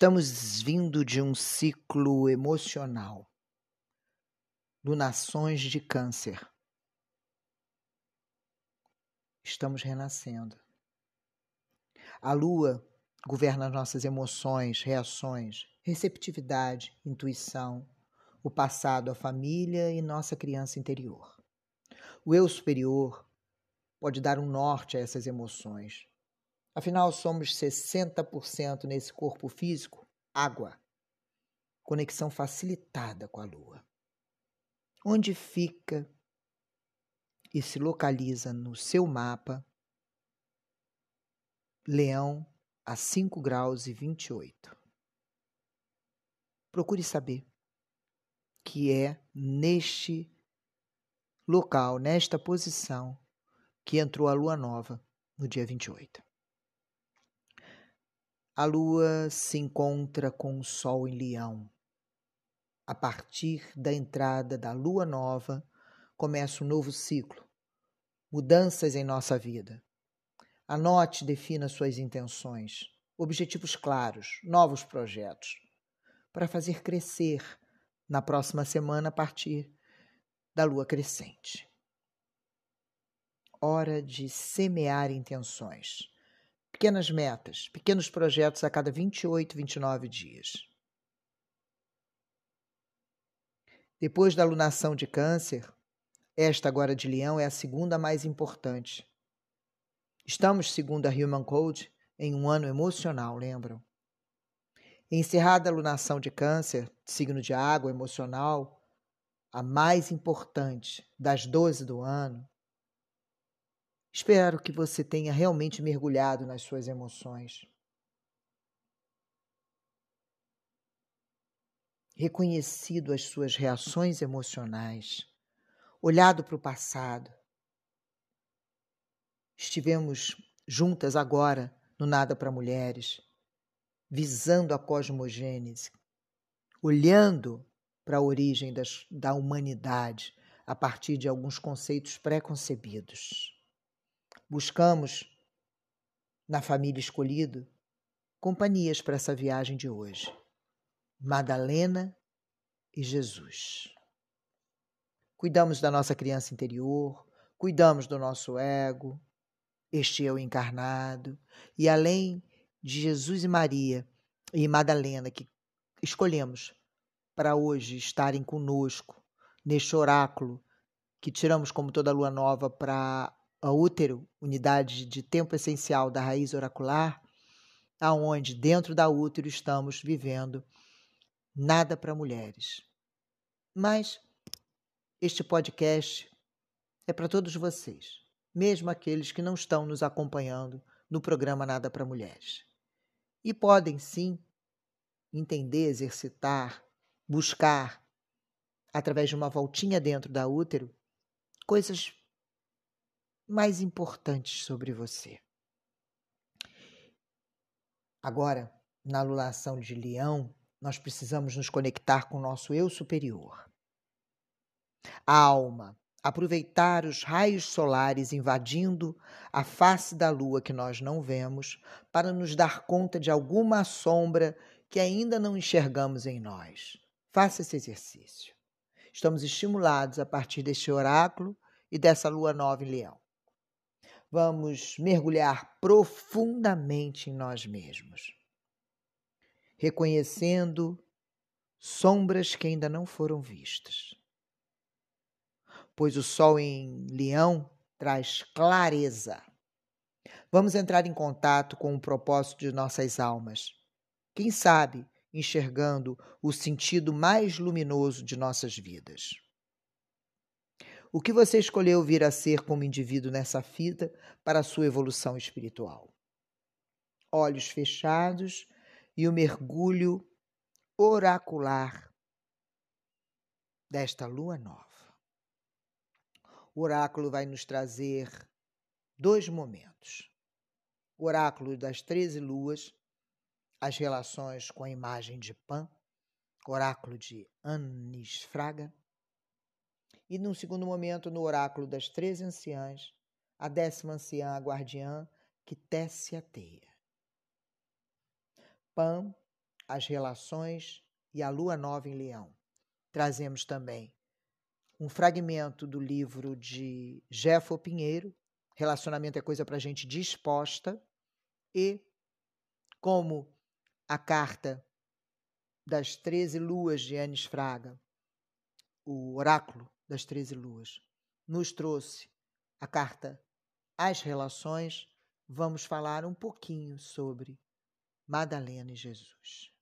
Estamos vindo de um ciclo emocional, lunações de câncer. Estamos renascendo. A lua governa nossas emoções, reações, receptividade, intuição, o passado, a família e nossa criança interior. O eu superior pode dar um norte a essas emoções, Afinal, somos 60% nesse corpo físico água. Conexão facilitada com a Lua. Onde fica e se localiza no seu mapa Leão a 5 graus e 28. Procure saber que é neste local, nesta posição, que entrou a lua nova no dia 28. A lua se encontra com o sol em Leão. A partir da entrada da lua nova, começa um novo ciclo, mudanças em nossa vida. Anote e defina suas intenções, objetivos claros, novos projetos, para fazer crescer na próxima semana a partir da lua crescente. Hora de semear intenções pequenas metas, pequenos projetos a cada 28, 29 dias. Depois da alunação de Câncer, esta agora de Leão é a segunda mais importante. Estamos, segundo a Human Code, em um ano emocional, lembram? Encerrada a alunação de Câncer, signo de água emocional, a mais importante das 12 do ano, Espero que você tenha realmente mergulhado nas suas emoções. Reconhecido as suas reações emocionais, olhado para o passado. Estivemos juntas agora no Nada para Mulheres, visando a cosmogênese, olhando para a origem das, da humanidade a partir de alguns conceitos pré-concebidos. Buscamos, na família escolhido, companhias para essa viagem de hoje. Madalena e Jesus. Cuidamos da nossa criança interior, cuidamos do nosso ego, este eu encarnado, e além de Jesus e Maria e Madalena que escolhemos para hoje estarem conosco neste oráculo que tiramos como toda lua nova para a útero, unidade de tempo essencial da raiz oracular, aonde dentro da útero estamos vivendo nada para mulheres. Mas este podcast é para todos vocês, mesmo aqueles que não estão nos acompanhando no programa Nada para Mulheres. E podem sim entender, exercitar, buscar, através de uma voltinha dentro da útero, coisas mais importantes sobre você. Agora, na alulação de leão, nós precisamos nos conectar com o nosso eu superior. A alma, aproveitar os raios solares invadindo a face da lua que nós não vemos, para nos dar conta de alguma sombra que ainda não enxergamos em nós. Faça esse exercício. Estamos estimulados a partir deste oráculo e dessa lua nova em leão vamos mergulhar profundamente em nós mesmos, reconhecendo sombras que ainda não foram vistas. Pois o sol em Leão traz clareza. Vamos entrar em contato com o propósito de nossas almas. Quem sabe enxergando o sentido mais luminoso de nossas vidas. O que você escolheu vir a ser como indivíduo nessa fita para a sua evolução espiritual? Olhos fechados e o mergulho oracular desta lua nova. O oráculo vai nos trazer dois momentos. O oráculo das treze luas, as relações com a imagem de Pan, oráculo de Anis Fraga, e, num segundo momento, no oráculo das três anciãs, a décima anciã, a guardiã, que tece a teia. Pan, as relações e a lua nova em Leão. Trazemos também um fragmento do livro de Jeffo Pinheiro, Relacionamento é coisa para gente disposta, e como a carta das 13 luas de Anis Fraga, o oráculo das 13 luas, nos trouxe a carta As Relações, vamos falar um pouquinho sobre Madalena e Jesus.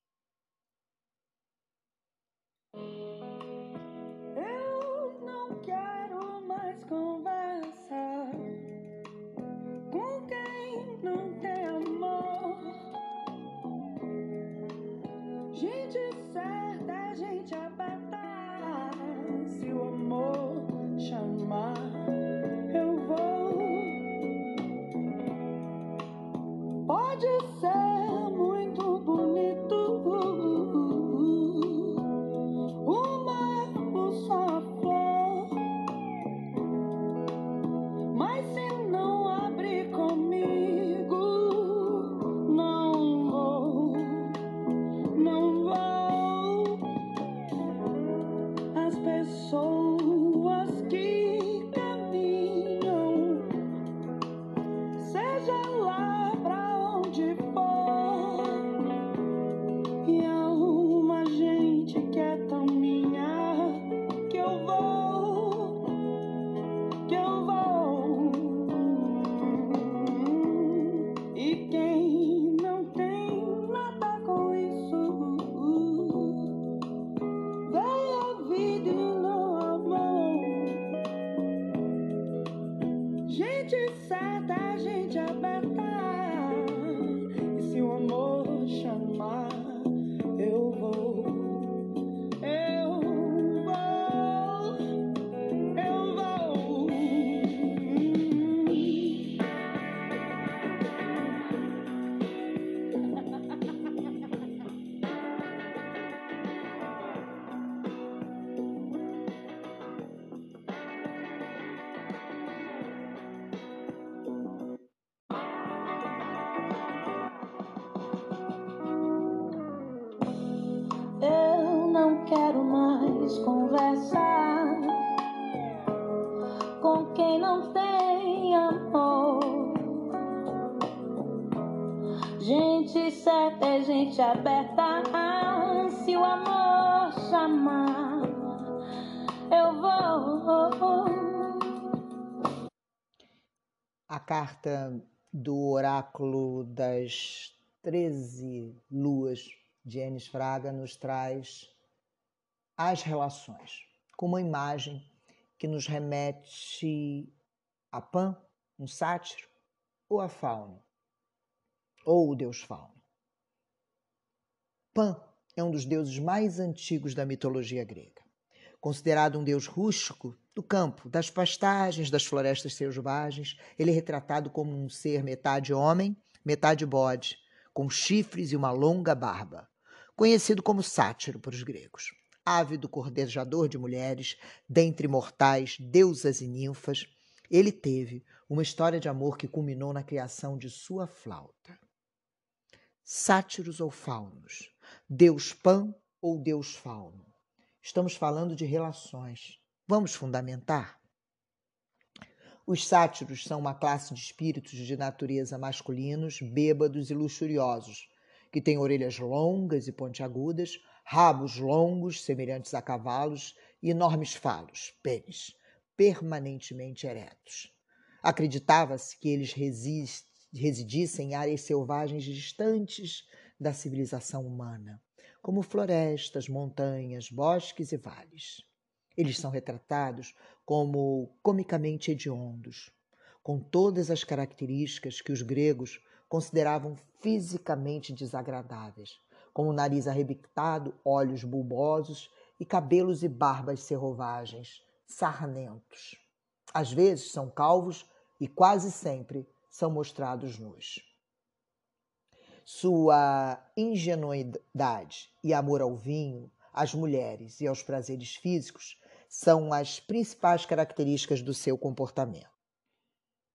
Gente aberta. Se o amor chamar, eu vou. A carta do oráculo das 13 luas de Enes Fraga nos traz as relações, com uma imagem que nos remete a Pan, um sátiro, ou a Fauno, ou o deus Fauno. Pan é um dos deuses mais antigos da mitologia grega. Considerado um deus rústico do campo, das pastagens, das florestas selvagens, ele é retratado como um ser metade homem, metade bode, com chifres e uma longa barba, conhecido como sátiro por os gregos. Ávido cordejador de mulheres, dentre mortais, deusas e ninfas, ele teve uma história de amor que culminou na criação de sua flauta. Sátiros ou faunos, deus Pan ou deus Fauno. Estamos falando de relações. Vamos fundamentar? Os sátiros são uma classe de espíritos de natureza masculinos, bêbados e luxuriosos, que têm orelhas longas e pontiagudas, rabos longos, semelhantes a cavalos, e enormes falos, pênis, permanentemente eretos. Acreditava-se que eles residissem em áreas selvagens distantes da civilização humana, como florestas, montanhas, bosques e vales. Eles são retratados como comicamente hediondos, com todas as características que os gregos consideravam fisicamente desagradáveis, como nariz arrebitado, olhos bulbosos e cabelos e barbas serrovagens, sarnentos. Às vezes são calvos e quase sempre são mostrados nus. Sua ingenuidade e amor ao vinho, às mulheres e aos prazeres físicos são as principais características do seu comportamento.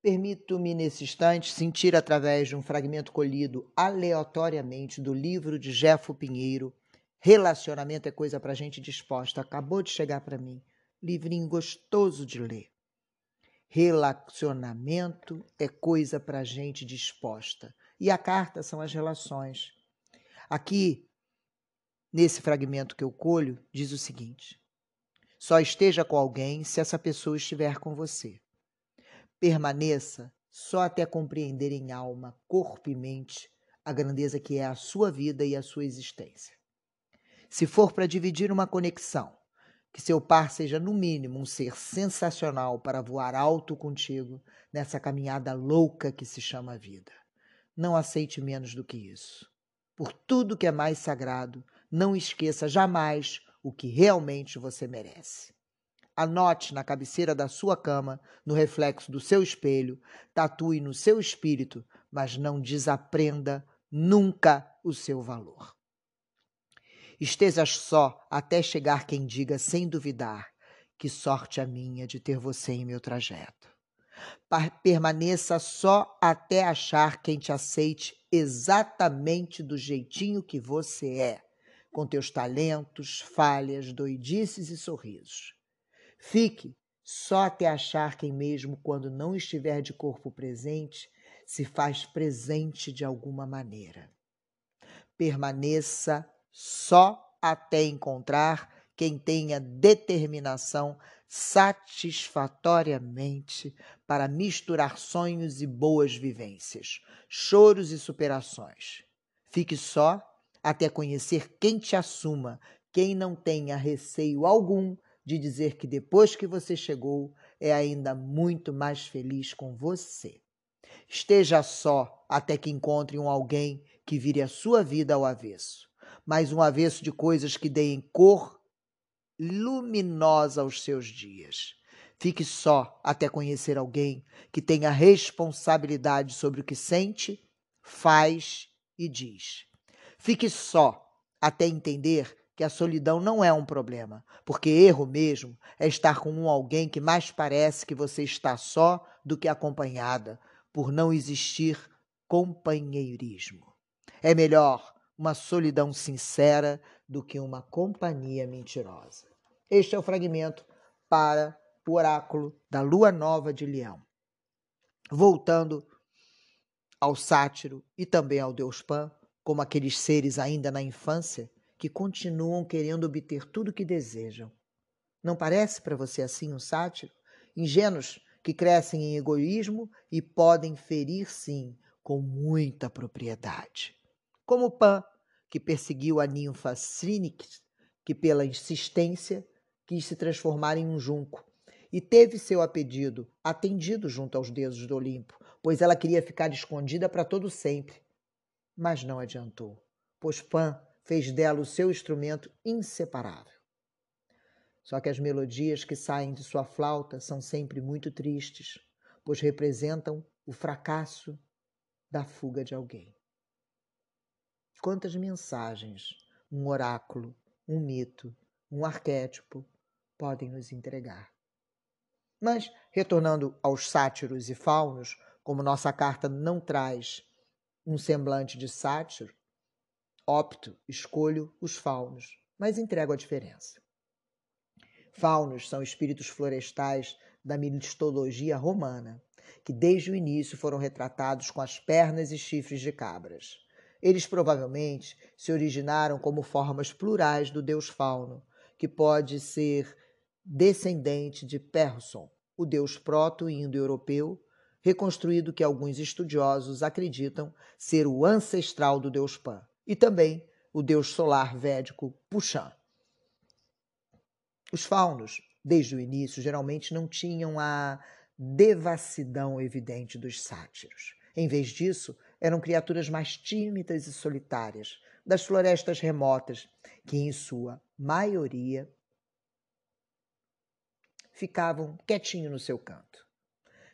Permito-me, nesse instante, sentir através de um fragmento colhido aleatoriamente do livro de Jefo Pinheiro, Relacionamento é coisa para gente disposta. Acabou de chegar para mim. Livrinho gostoso de ler. Relacionamento é coisa para gente disposta. E a carta são as relações. Aqui, nesse fragmento que eu colho, diz o seguinte: só esteja com alguém se essa pessoa estiver com você. Permaneça só até compreender em alma, corpo e mente a grandeza que é a sua vida e a sua existência. Se for para dividir uma conexão, que seu par seja no mínimo um ser sensacional para voar alto contigo nessa caminhada louca que se chama vida. Não aceite menos do que isso. Por tudo que é mais sagrado, não esqueça jamais o que realmente você merece. Anote na cabeceira da sua cama, no reflexo do seu espelho, tatue no seu espírito, mas não desaprenda nunca o seu valor. Esteja só até chegar quem diga sem duvidar que sorte a minha de ter você em meu trajeto. Permaneça só até achar quem te aceite exatamente do jeitinho que você é com teus talentos, falhas, doidices e sorrisos. Fique só até achar quem, mesmo quando não estiver de corpo presente, se faz presente de alguma maneira. Permaneça só até encontrar quem tenha determinação satisfatoriamente para misturar sonhos e boas vivências, choros e superações. Fique só até conhecer quem te assuma, quem não tenha receio algum de dizer que depois que você chegou é ainda muito mais feliz com você. Esteja só até que encontre um alguém que vire a sua vida ao avesso, mas um avesso de coisas que deem cor luminosa aos seus dias. Fique só até conhecer alguém que tenha responsabilidade sobre o que sente, faz e diz. Fique só até entender que a solidão não é um problema, porque erro mesmo é estar com um alguém que mais parece que você está só do que acompanhada, por não existir companheirismo. É melhor uma solidão sincera do que uma companhia mentirosa. Este é o fragmento para o oráculo da lua nova de Leão. Voltando ao sátiro e também ao deus Pan, como aqueles seres ainda na infância que continuam querendo obter tudo o que desejam. Não parece para você assim um sátiro? Ingênuos que crescem em egoísmo e podem ferir, sim, com muita propriedade. Como Pan, que perseguiu a ninfa Srinix, que pela insistência quis se transformar em um junco, e teve seu pedido atendido junto aos deuses do Olimpo, pois ela queria ficar escondida para todo sempre mas não adiantou, pois Pan fez dela o seu instrumento inseparável. Só que as melodias que saem de sua flauta são sempre muito tristes, pois representam o fracasso da fuga de alguém. Quantas mensagens um oráculo, um mito, um arquétipo podem nos entregar? Mas, retornando aos sátiros e faunos, como nossa carta não traz um semblante de sátiro, opto, escolho os faunos, mas entrego a diferença. Faunos são espíritos florestais da mitologia romana, que desde o início foram retratados com as pernas e chifres de cabras. Eles provavelmente se originaram como formas plurais do deus fauno, que pode ser descendente de Persson, o deus proto-indo-europeu reconstruído que alguns estudiosos acreditam ser o ancestral do deus Pan, e também o deus solar védico Pushan. Os faunos, desde o início, geralmente não tinham a devassidão evidente dos sátiros. Em vez disso, eram criaturas mais tímidas e solitárias, das florestas remotas, que, em sua maioria, ficavam quietinhos no seu canto.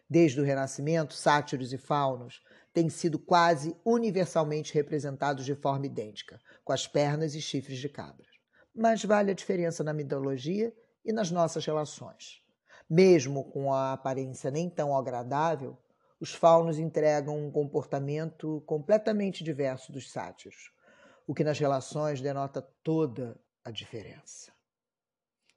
Desde o Renascimento, sátiros e faunos têm sido quase universalmente representados de forma idêntica, com as pernas e chifres de cabras. Mas vale a diferença na mitologia e nas nossas relações. Mesmo com a aparência nem tão agradável, os faunos entregam um comportamento completamente diverso dos sátiros, o que nas relações denota toda a diferença.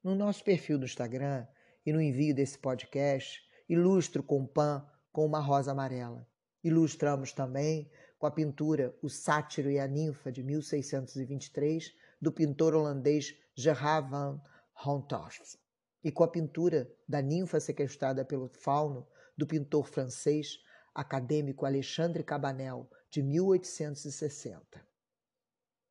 No nosso perfil do Instagram e no envio desse podcast, ilustro com pan com uma rosa amarela. Ilustramos também com a pintura O Sátiro e a Ninfa, de 1623, do pintor holandês Gerard van Honthorst, e com a pintura da ninfa sequestrada pelo fauno, do pintor francês acadêmico Alexandre Cabanel, de 1860.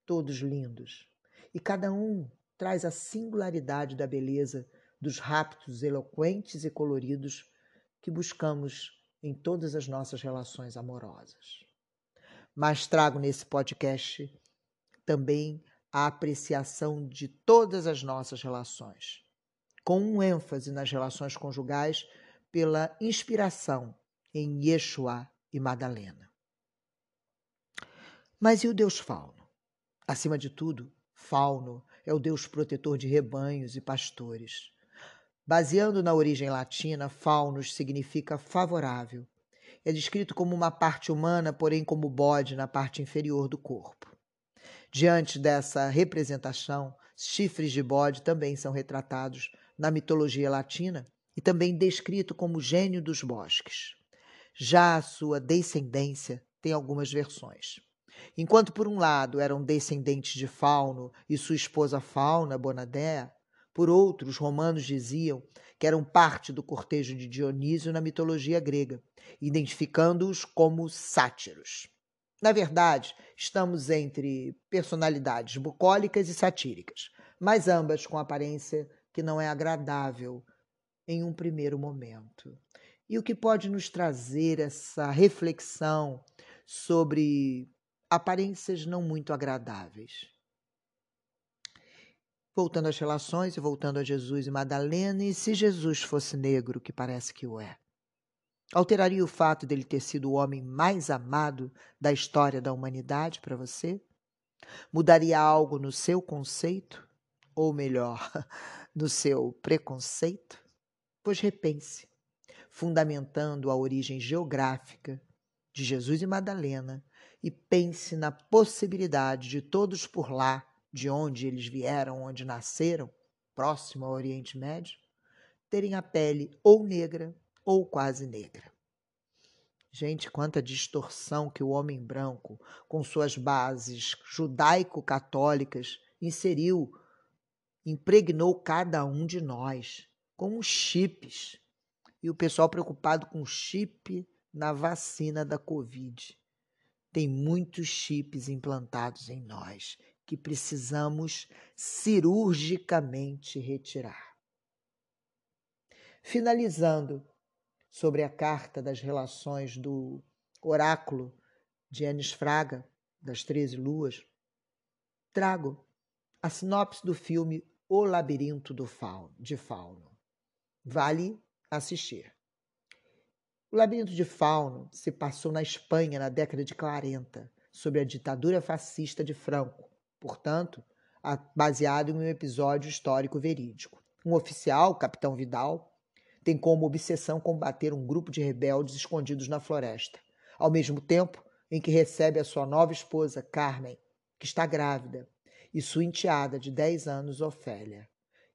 Todos lindos, e cada um traz a singularidade da beleza dos raptos eloquentes e coloridos que buscamos em todas as nossas relações amorosas. Mas trago nesse podcast também a apreciação de todas as nossas relações, com um ênfase nas relações conjugais pela inspiração em Yeshua e Madalena. Mas e o Deus Fauno? Acima de tudo, Fauno é o Deus protetor de rebanhos e pastores. Baseando na origem latina, faunos significa favorável. É descrito como uma parte humana, porém como bode na parte inferior do corpo. Diante dessa representação, chifres de bode também são retratados na mitologia latina e também descrito como gênio dos bosques. Já a sua descendência tem algumas versões. Enquanto, por um lado, eram descendentes de Fauno e sua esposa Fauna Bonadea, por outro, os romanos diziam que eram parte do cortejo de Dionísio na mitologia grega, identificando-os como sátiros. Na verdade, estamos entre personalidades bucólicas e satíricas, mas ambas com aparência que não é agradável em um primeiro momento. E o que pode nos trazer essa reflexão sobre aparências não muito agradáveis? Voltando às relações e voltando a Jesus e Madalena, e se Jesus fosse negro, que parece que o é? Alteraria o fato dele ter sido o homem mais amado da história da humanidade para você? Mudaria algo no seu conceito? Ou melhor, no seu preconceito? Pois repense, fundamentando a origem geográfica de Jesus e Madalena, e pense na possibilidade de todos por lá, de onde eles vieram, onde nasceram, próximo ao Oriente Médio, terem a pele ou negra ou quase negra. Gente, quanta distorção que o homem branco, com suas bases judaico-católicas, inseriu, impregnou cada um de nós com chips. E o pessoal preocupado com chip na vacina da Covid. Tem muitos chips implantados em nós que precisamos cirurgicamente retirar. Finalizando sobre a carta das relações do oráculo de Enes Fraga, das Treze Luas, trago a sinopse do filme O Labirinto do Fauno, de Fauno. Vale assistir. O Labirinto de Fauno se passou na Espanha na década de 40, sob a ditadura fascista de Franco, portanto, baseado em um episódio histórico verídico. Um oficial, Capitão Vidal, tem como obsessão combater um grupo de rebeldes escondidos na floresta, ao mesmo tempo em que recebe a sua nova esposa, Carmen, que está grávida, e sua enteada de 10 anos, Ofélia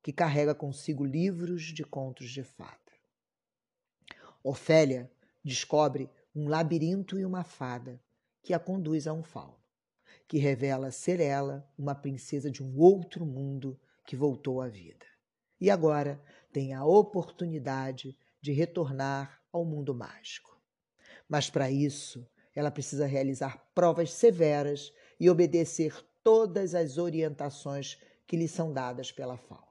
que carrega consigo livros de contos de fada. Ofélia descobre um labirinto e uma fada que a conduz a um fauno, que revela ser ela uma princesa de um outro mundo que voltou à vida. E agora tem a oportunidade de retornar ao mundo mágico. Mas para isso, ela precisa realizar provas severas e obedecer todas as orientações que lhe são dadas pela fauna.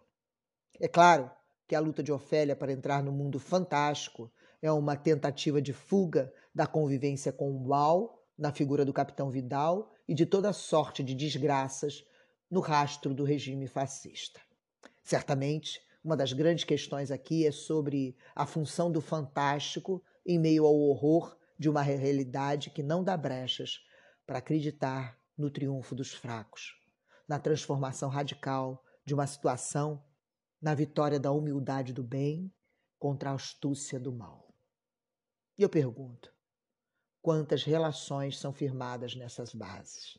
É claro que a luta de Ofélia para entrar no mundo fantástico é uma tentativa de fuga da convivência com o mal, na figura do capitão Vidal, e de toda sorte de desgraças no rastro do regime fascista. Certamente, uma das grandes questões aqui é sobre a função do fantástico em meio ao horror de uma realidade que não dá brechas para acreditar no triunfo dos fracos, na transformação radical de uma situação na vitória da humildade do bem contra a astúcia do mal. E eu pergunto: quantas relações são firmadas nessas bases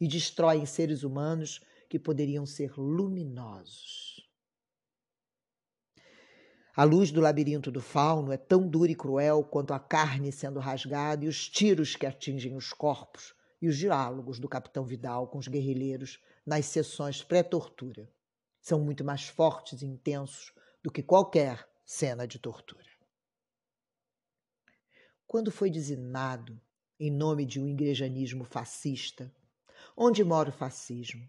e destroem seres humanos que poderiam ser luminosos. A luz do labirinto do fauno é tão dura e cruel quanto a carne sendo rasgada e os tiros que atingem os corpos e os diálogos do capitão Vidal com os guerrilheiros nas sessões pré-tortura. São muito mais fortes e intensos do que qualquer cena de tortura. Quando foi dizimado, em nome de um igrejanismo fascista, onde mora o fascismo?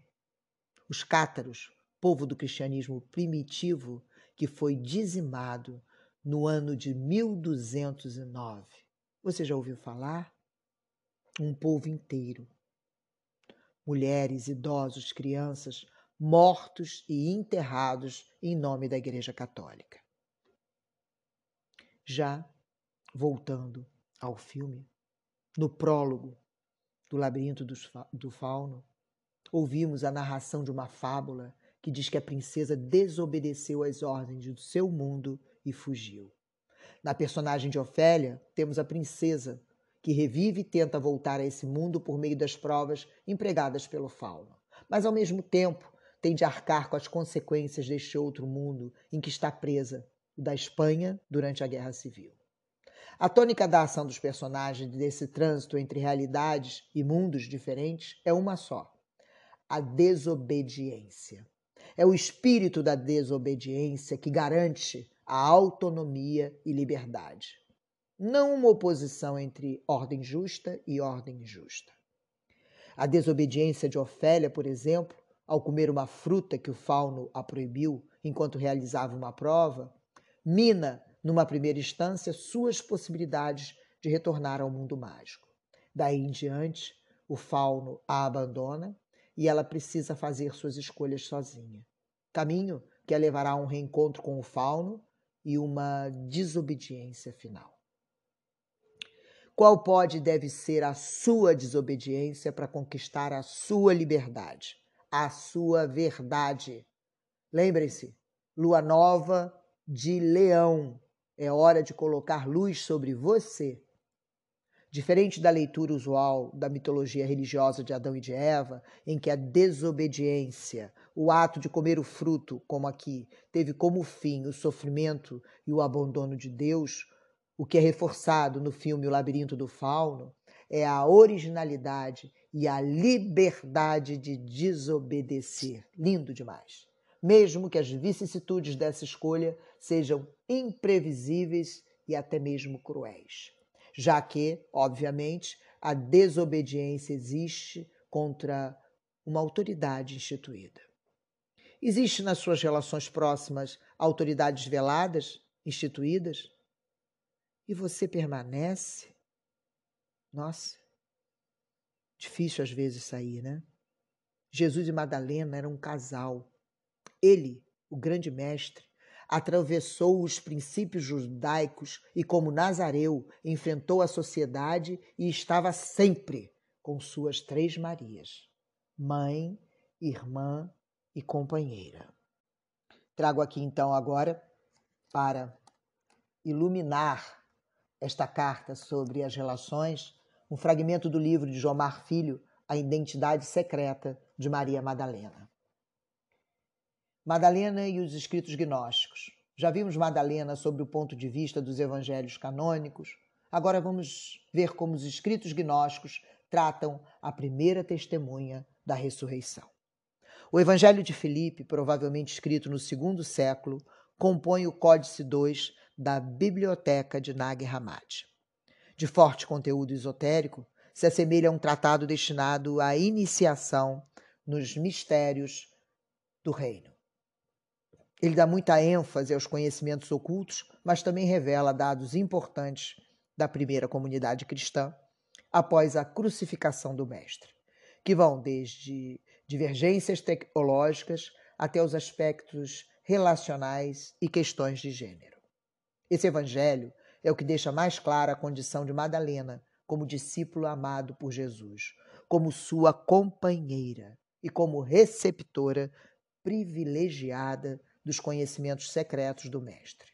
Os cátaros, povo do cristianismo primitivo, que foi dizimado no ano de 1209. Você já ouviu falar? Um povo inteiro. Mulheres, idosos, crianças mortos e enterrados em nome da Igreja Católica. Já voltando ao filme, no prólogo do Labirinto do Fauno, ouvimos a narração de uma fábula que diz que a princesa desobedeceu às ordens do seu mundo e fugiu. Na personagem de Ofélia, temos a princesa que revive e tenta voltar a esse mundo por meio das provas empregadas pelo fauno. Mas, ao mesmo tempo, tem de arcar com as consequências deste outro mundo em que está presa, o da Espanha durante a Guerra Civil. A tônica da ação dos personagens desse trânsito entre realidades e mundos diferentes é uma só: a desobediência. É o espírito da desobediência que garante a autonomia e liberdade. Não uma oposição entre ordem justa e ordem injusta. A desobediência de Ofélia, por exemplo, ao comer uma fruta que o fauno a proibiu enquanto realizava uma prova, mina, numa primeira instância, suas possibilidades de retornar ao mundo mágico. Daí em diante, o fauno a abandona e ela precisa fazer suas escolhas sozinha. Caminho que a levará a um reencontro com o fauno e uma desobediência final. Qual pode e deve ser a sua desobediência para conquistar a sua liberdade, a sua verdade? Lembrem-se, lua nova de leão. É hora de colocar luz sobre você Diferente da leitura usual da mitologia religiosa de Adão e de Eva, em que a desobediência, o ato de comer o fruto, como aqui, teve como fim o sofrimento e o abandono de Deus, o que é reforçado no filme O Labirinto do Fauno é a originalidade e a liberdade de desobedecer. Lindo demais. Mesmo que as vicissitudes dessa escolha sejam imprevisíveis e até mesmo cruéis já que, obviamente, a desobediência existe contra uma autoridade instituída. Existe nas suas relações próximas autoridades veladas, instituídas? E você permanece? Nossa, difícil às vezes sair, né? Jesus e Madalena eram um casal. Ele, o grande mestre, atravessou os princípios judaicos e, como Nazareu, enfrentou a sociedade e estava sempre com suas três Marias: mãe, irmã e companheira. Trago aqui então agora para iluminar esta carta sobre as relações, um fragmento do livro de Jomar Filho, A Identidade Secreta de Maria Madalena. Madalena e os escritos gnósticos. Já vimos Madalena sob o ponto de vista dos evangelhos canônicos. Agora vamos ver como os escritos gnósticos tratam a primeira testemunha da ressurreição. O Evangelho de Filipe, provavelmente escrito no segundo século, compõe o Códice 2 da Biblioteca de Nag Hammadi. De forte conteúdo esotérico, se assemelha a um tratado destinado à iniciação nos mistérios do reino. Ele dá muita ênfase aos conhecimentos ocultos, mas também revela dados importantes da primeira comunidade cristã após a crucificação do Mestre, que vão desde divergências teológicas até os aspectos relacionais e questões de gênero. Esse evangelho é o que deixa mais clara a condição de Madalena como discípulo amado por Jesus, como sua companheira e como receptora privilegiada dos conhecimentos secretos do Mestre.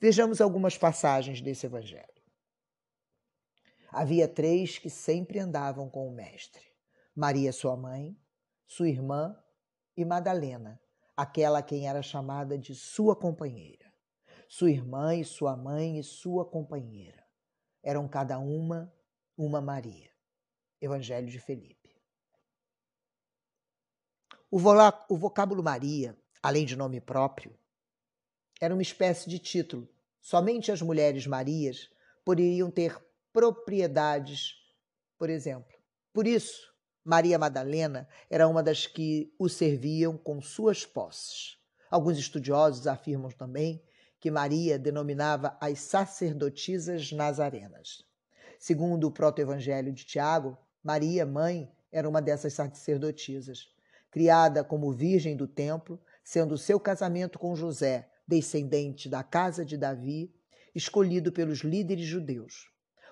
Vejamos algumas passagens desse Evangelho. Havia três que sempre andavam com o Mestre: Maria, sua mãe, sua irmã e Madalena, aquela a quem era chamada de sua companheira. Sua irmã e sua mãe e sua companheira. Eram cada uma uma Maria. Evangelho de Felipe. O, vocábulo Maria, além de nome próprio, era uma espécie de título. Somente as mulheres Marias poderiam ter propriedades, por exemplo. Por isso, Maria Madalena era uma das que o serviam com suas posses. Alguns estudiosos afirmam também que Maria denominava as sacerdotisas nazarenas. Segundo o proto-evangelho de Tiago, Maria, mãe, era uma dessas sacerdotisas. Criada como virgem do templo, sendo seu casamento com José, descendente da casa de Davi, escolhido pelos líderes judeus.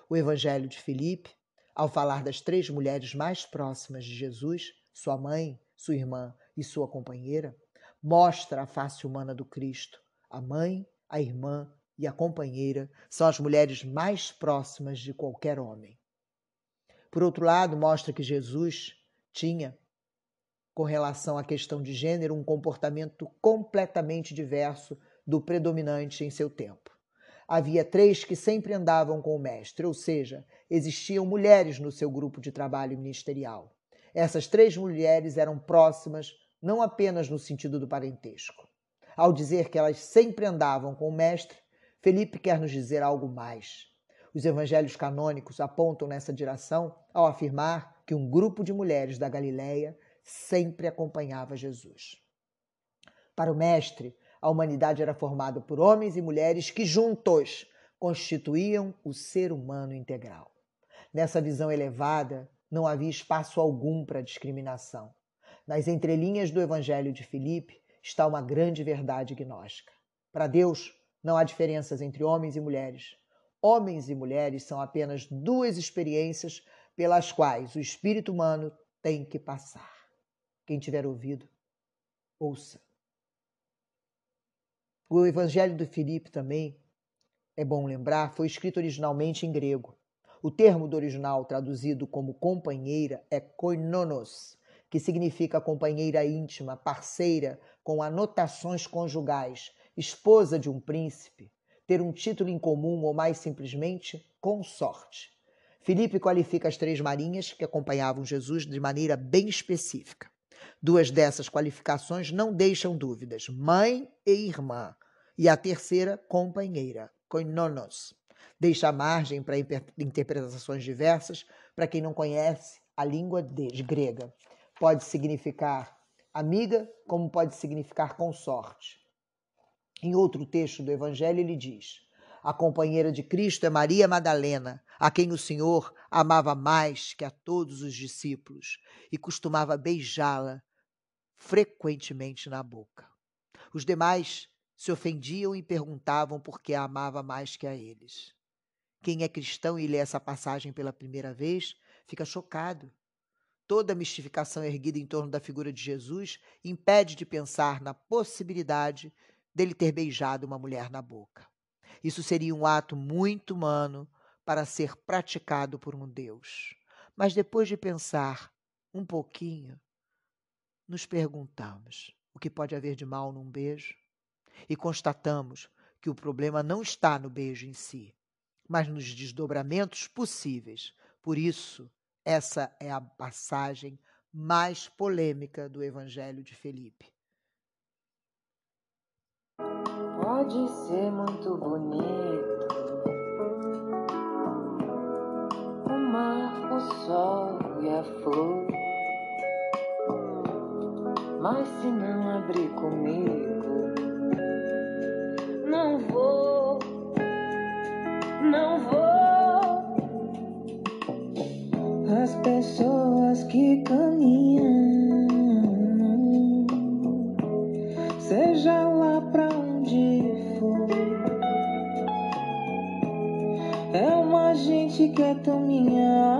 O evangelho de Filipe ao falar das três mulheres mais próximas de Jesus, sua mãe, sua irmã e sua companheira, mostra a face humana do Cristo. A mãe, a irmã e a companheira são as mulheres mais próximas de qualquer homem. Por outro lado, mostra que Jesus tinha, com relação à questão de gênero, um comportamento completamente diverso do predominante em seu tempo havia três que sempre andavam com o mestre, ou seja, existiam mulheres no seu grupo de trabalho ministerial. Essas três mulheres eram próximas não apenas no sentido do parentesco. Ao dizer que elas sempre andavam com o mestre, Felipe quer nos dizer algo mais. Os evangelhos canônicos apontam nessa direção ao afirmar que um grupo de mulheres da Galileia sempre acompanhava Jesus. Para o mestre, a humanidade era formada por homens e mulheres que juntos constituíam o ser humano integral. Nessa visão elevada, não havia espaço algum para discriminação. Nas entrelinhas do Evangelho de Filipe está uma grande verdade gnóstica. Para Deus, não há diferenças entre homens e mulheres. Homens e mulheres são apenas duas experiências pelas quais o espírito humano tem que passar. Quem tiver ouvido, ouça. O Evangelho do Filipe também, é bom lembrar, foi escrito originalmente em grego. O termo do original traduzido como companheira é koinonos, que significa companheira íntima, parceira, com anotações conjugais, esposa de um príncipe, ter um título em comum ou mais simplesmente consorte. Filipe qualifica as três marinhas que acompanhavam Jesus de maneira bem específica. Duas dessas qualificações não deixam dúvidas: mãe e irmã. E a terceira, companheira, koinonos. Deixa margem para interpretações diversas para quem não conhece a língua de, grega. Pode significar amiga, como pode significar consorte. Em outro texto do Evangelho, ele diz: A companheira de Cristo é Maria Madalena, a quem o Senhor amava mais que a todos os discípulos e costumava beijá-la frequentemente na boca. Os demais se ofendiam e perguntavam por que a amava mais que a eles. Quem é cristão e lê essa passagem pela primeira vez fica chocado. Toda a mistificação erguida em torno da figura de Jesus impede de pensar na possibilidade dele ter beijado uma mulher na boca. Isso seria um ato muito humano para ser praticado por um Deus. Mas depois de pensar um pouquinho, nos perguntamos: o que pode haver de mal num beijo? e constatamos que o problema não está no beijo em si, mas nos desdobramentos possíveis. Por isso, essa é a passagem mais polêmica do Evangelho de Felipe. Pode ser muito bonito o mar, o sol e a flor, mas se não abrir comigo não vou, não vou. As pessoas que caminham, que é minha